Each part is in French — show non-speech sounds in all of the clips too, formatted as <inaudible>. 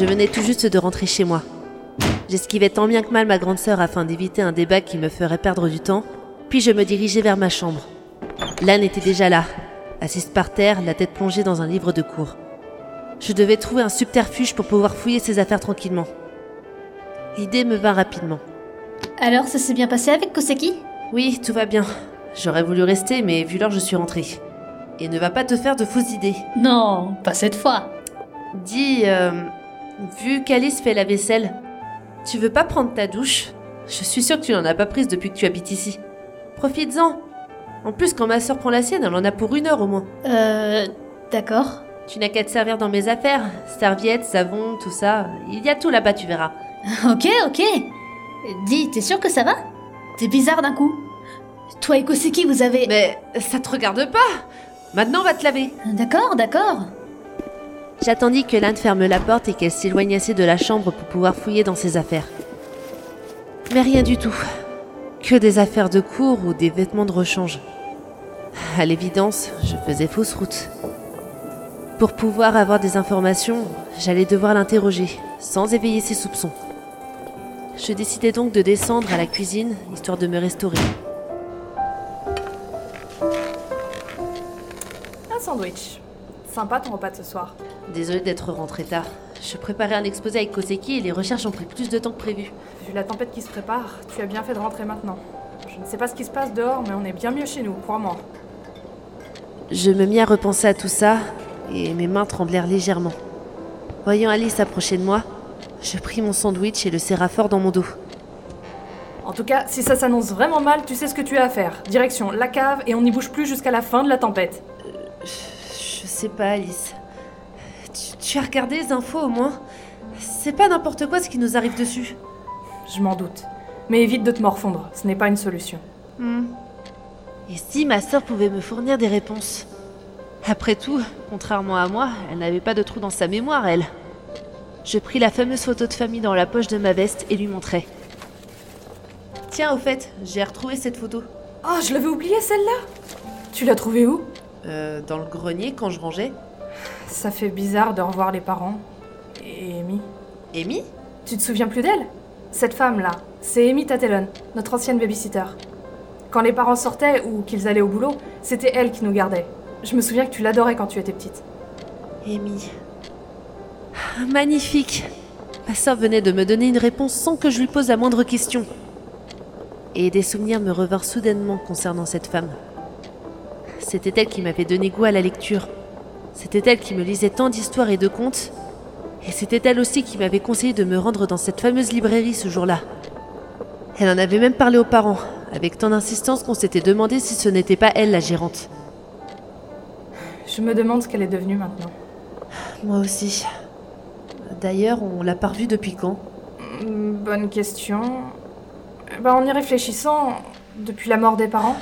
Je venais tout juste de rentrer chez moi. J'esquivais tant bien que mal ma grande sœur afin d'éviter un débat qui me ferait perdre du temps, puis je me dirigeais vers ma chambre. L'âne était déjà là, assise par terre, la tête plongée dans un livre de cours. Je devais trouver un subterfuge pour pouvoir fouiller ses affaires tranquillement. L'idée me vint rapidement. Alors, ça s'est bien passé avec Koseki? Oui, tout va bien. J'aurais voulu rester, mais vu l'heure, je suis rentrée. Et ne va pas te faire de fausses idées. Non, pas cette fois. Dis, euh, vu qu'Alice fait la vaisselle, tu veux pas prendre ta douche? Je suis sûre que tu n'en as pas prise depuis que tu habites ici. Profites-en. En plus, quand ma soeur prend la sienne, elle en a pour une heure au moins. Euh. D'accord. Tu n'as qu'à te servir dans mes affaires. Serviettes, savon, tout ça. Il y a tout là-bas, tu verras. <laughs> Ok, ok. Dis, t'es sûr que ça va? T'es bizarre d'un coup. Toi et Koseki, vous avez. Mais ça te regarde pas Maintenant, on va te laver. D'accord, d'accord. J'attendis que l'âne ferme la porte et qu'elle s'éloigne assez de la chambre pour pouvoir fouiller dans ses affaires. Mais rien du tout. Que des affaires de cours ou des vêtements de rechange. À l'évidence, je faisais fausse route. Pour pouvoir avoir des informations, j'allais devoir l'interroger, sans éveiller ses soupçons. Je décidai donc de descendre à la cuisine, histoire de me restaurer. Un sandwich. Sympa ton repas de ce soir. Désolée d'être rentrée tard. Je préparais un exposé avec Koseki et les recherches ont pris plus de temps que prévu. Vu la tempête qui se prépare, tu as bien fait de rentrer maintenant. Je ne sais pas ce qui se passe dehors, mais on est bien mieux chez nous, crois-moi. Je me mis à repenser à tout ça et mes mains tremblèrent légèrement. Voyant Alice approcher de moi, je pris mon sandwich et le serra fort dans mon dos. En tout cas, si ça s'annonce vraiment mal, tu sais ce que tu as à faire. Direction la cave et on n'y bouge plus jusqu'à la fin de la tempête. Je sais pas, Alice. Tu, tu as regardé les infos au moins C'est pas n'importe quoi ce qui nous arrive dessus. Je m'en doute. Mais évite de te morfondre, ce n'est pas une solution. Hmm. Et si ma sœur pouvait me fournir des réponses? Après tout, contrairement à moi, elle n'avait pas de trou dans sa mémoire, elle. Je pris la fameuse photo de famille dans la poche de ma veste et lui montrai. Tiens, au fait, j'ai retrouvé cette photo. Oh, je l'avais oubliée celle-là Tu l'as trouvée où? Euh, dans le grenier quand je rangeais. Ça fait bizarre de revoir les parents. Et Amy. Amy? Tu te souviens plus d'elle? Cette femme-là, c'est Amy Tatelon, notre ancienne babysitter. Quand les parents sortaient ou qu'ils allaient au boulot, c'était elle qui nous gardait. Je me souviens que tu l'adorais quand tu étais petite. Amy. Magnifique. Ma sœur venait de me donner une réponse sans que je lui pose la moindre question. Et des souvenirs me revinrent soudainement concernant cette femme. C'était elle qui m'avait donné goût à la lecture. C'était elle qui me lisait tant d'histoires et de contes. Et c'était elle aussi qui m'avait conseillé de me rendre dans cette fameuse librairie ce jour-là. Elle en avait même parlé aux parents, avec tant d'insistance qu'on s'était demandé si ce n'était pas elle la gérante. Je me demande ce qu'elle est devenue maintenant. Moi aussi. D'ailleurs, on l'a pas revue depuis quand? Hmm, Bonne question. Bah, en y réfléchissant, depuis la mort des parents,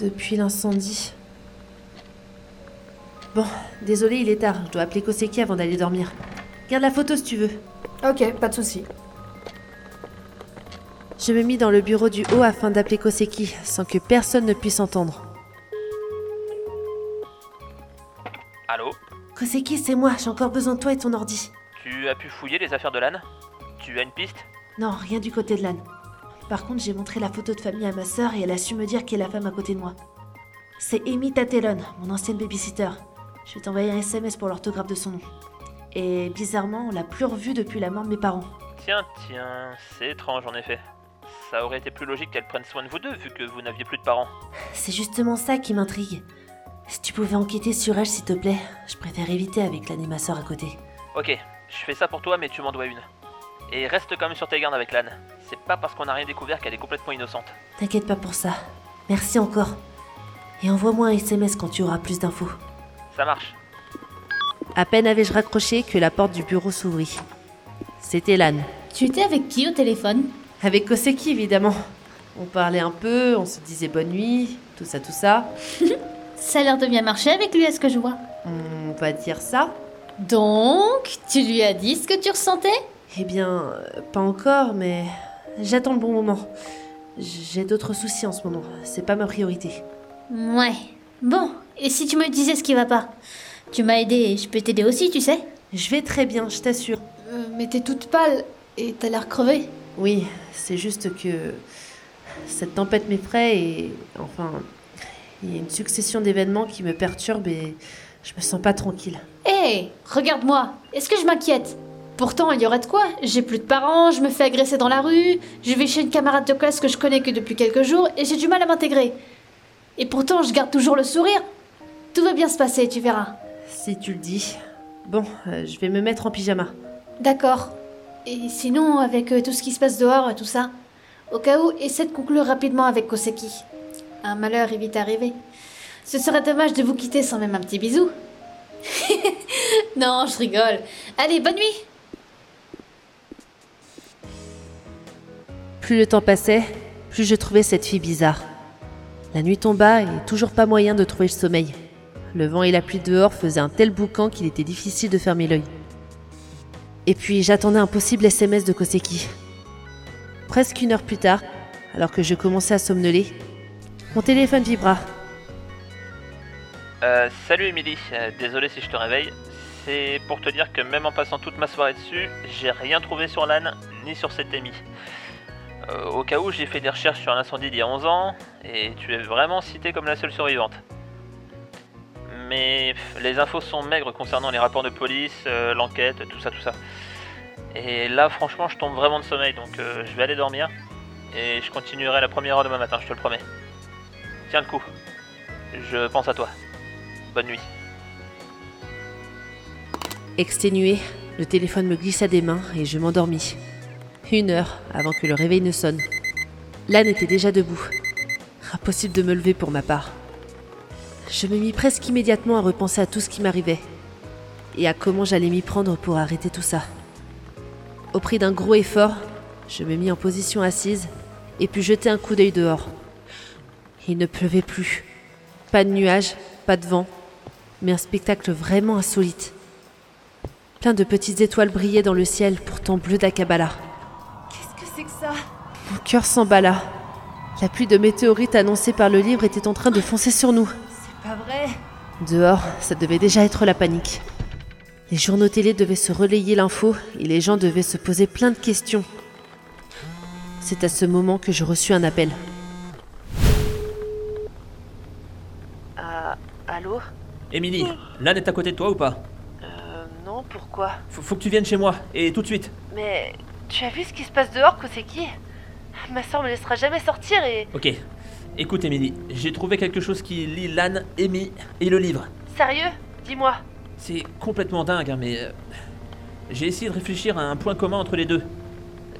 Depuis l'incendie. Bon, désolé, il est tard. Je dois appeler Koseki avant d'aller dormir. Garde la photo si tu veux. ok, pas de souci. Je me mis dans le bureau du haut afin d'appeler Koseki, sans que personne ne puisse entendre. Allô Koseki, c'est moi, j'ai encore besoin de toi et ton ordi. Tu as pu fouiller les affaires de l'âne? Tu as une piste? Non, rien du côté de l'âne. Par contre, j'ai montré la photo de famille à ma sœur et elle a su me dire qui est la femme à côté de moi. C'est Amy Tatelon, mon ancienne babysitter. Je vais t'envoyer un SMS pour l'orthographe de son nom. Et bizarrement, on l'a plus revue depuis la mort de mes parents. Tiens, tiens, c'est étrange en effet. Ça aurait été plus logique qu'elle prenne soin de vous deux vu que vous n'aviez plus de parents. C'est justement ça qui m'intrigue. Si tu pouvais enquêter sur elle, s'il te plaît, je préfère éviter avec l'âne et ma sœur à côté. Ok, je fais ça pour toi mais tu m'en dois une. Et reste quand même sur tes gardes avec l'âne. C'est pas parce qu'on n'a rien découvert qu'elle est complètement innocente. T'inquiète pas pour ça. Merci encore. Et envoie-moi un SMS quand tu auras plus d'infos. Ça marche. À peine avais-je raccroché que la porte du bureau s'ouvrit. C'était l'âne. Tu étais avec qui au téléphone? Avec Koseki, évidemment. On parlait un peu, on se disait bonne nuit, tout ça, tout ça. <laughs> Ça a l'air de bien marcher avec lui, à ce que je vois. On va dire ça Donc, tu lui as dit ce que tu ressentais? Eh bien, euh, pas encore, mais j'attends le bon moment. J'ai d'autres soucis en ce moment, c'est pas ma priorité. Ouais. Bon, et si tu me disais ce qui va pas Tu m'as aidé et je peux t'aider aussi, tu sais Je vais très bien, je t'assure. Euh, mais t'es toute pâle et t'as l'air crevée. Oui, c'est juste que cette tempête m'effraie et enfin, il y a une succession d'événements qui me perturbent et je me sens pas tranquille. Hé, regarde-moi. Est-ce que je m'inquiète? Pourtant, il y aurait de quoi. J'ai plus de parents, je me fais agresser dans la rue, je vais chez une camarade de classe que je connais que depuis quelques jours et j'ai du mal à m'intégrer. Et pourtant, je garde toujours le sourire. Tout va bien se passer, tu verras. Si tu le dis. Bon, euh, je vais me mettre en pyjama. D'accord. Et sinon, avec euh, tout ce qui se passe dehors et tout ça, au cas où, essaie de conclure rapidement avec Koseki. Un malheur est vite arrivé. Ce serait dommage de vous quitter sans même un petit bisou. <laughs> non, je rigole. Allez, bonne nuit Plus le temps passait, plus je trouvais cette fille bizarre. La nuit tomba et toujours pas moyen de trouver le sommeil. Le vent et la pluie dehors faisaient un tel boucan qu'il était difficile de fermer l'œil. Et puis j'attendais un possible SMS de Koseki. Presque une heure plus tard, alors que je commençais à somnoler, mon téléphone vibra. Euh, salut Emily, Euh, désolé si je te réveille. C'est pour te dire que même en passant toute ma soirée dessus, j'ai rien trouvé sur l'âne ni sur cet émis. Euh, au cas où, j'ai fait des recherches sur l'incendie d'il y a 11 ans et tu es vraiment citée comme la seule survivante. Mais les infos sont maigres concernant les rapports de police, euh, l'enquête, tout ça, tout ça. Et là, franchement, je tombe vraiment de sommeil donc euh, je vais aller dormir et je continuerai la première heure demain matin, je te le promets. Tiens le coup. Je pense à toi. Bonne nuit. Exténué, le téléphone me glissa des mains et je m'endormis. Une heure avant que le réveil ne sonne. L'âne était déjà debout. Impossible de me lever pour ma part. Je me mis presque immédiatement à repenser à tout ce qui m'arrivait et à comment j'allais m'y prendre pour arrêter tout ça. Au prix d'un gros effort, je me mis en position assise et puis jeter un coup d'œil dehors. Il ne pleuvait plus. Pas de nuages, pas de vent, mais un spectacle vraiment insolite. Plein de petites étoiles brillaient dans le ciel, pourtant bleu d'Akabala. Qu'est-ce que c'est que ça? Mon cœur s'emballa. La pluie de météorites annoncée par le livre était en train de foncer sur nous. C'est pas vrai Dehors, ça devait déjà être la panique. Les journaux télé devaient se relayer l'info et les gens devaient se poser plein de questions. C'est à ce moment que je reçus un appel. Ah, allô? Émilie, l'âne est à côté de toi ou pas? Euh, non, pourquoi? Faut, faut que tu viennes chez moi, et tout de suite. Mais tu as vu ce qui se passe dehors, Koseki? Ma soeur me laissera jamais sortir et... Ok. Écoute Émilie, j'ai trouvé quelque chose qui lie l'âne, Amy et le livre. Sérieux? Dis-moi. C'est complètement dingue, hein, mais... euh, j'ai essayé de réfléchir à un point commun entre les deux.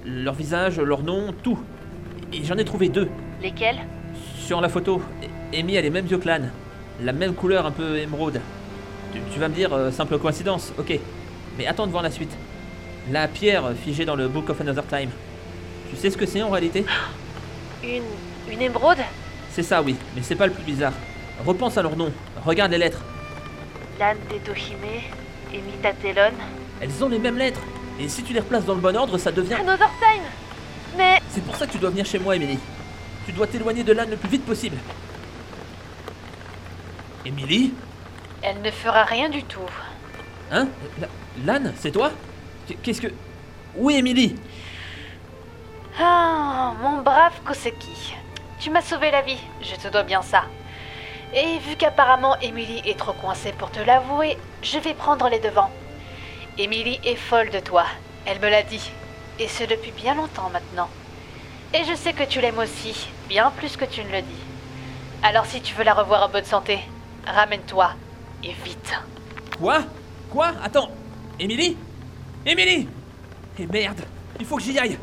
Leur visage, leur nom, tout. Et j'en ai trouvé deux. Lesquels? Sur la photo, Amy a les mêmes yeux que l'âne. La même couleur un peu émeraude. Tu, tu vas me dire, euh, simple coïncidence, ok. Mais attends de voir la suite. La pierre figée dans le Book of Another Time. Tu sais ce que c'est en réalité? <gasps> Une... une émeraude? C'est ça, oui, mais c'est pas le plus bizarre. Repense à leur nom, regarde les lettres. L'âne d'Etohime, Emitatelon, Elles ont les mêmes lettres. Et si tu les replaces dans le bon ordre, ça devient. Another Time Mais... C'est pour ça que tu dois venir chez moi, Emily. Tu dois t'éloigner de l'âne le plus vite possible. Emily Elle ne fera rien du tout. Hein? La- L'âne, c'est toi? Qu'est-ce que. Oui, Emily Ah, mon brave Koseki. Tu m'as sauvé la vie, je te dois bien ça. Et vu qu'apparemment Emily est trop coincée pour te l'avouer, je vais prendre les devants. Emily est folle de toi, elle me l'a dit. Et ce depuis bien longtemps maintenant. Et je sais que tu l'aimes aussi, bien plus que tu ne le dis. Alors si tu veux la revoir en bonne santé, ramène-toi. Et vite. Quoi? Quoi? Attends Emily Emily Eh merde Il faut que j'y aille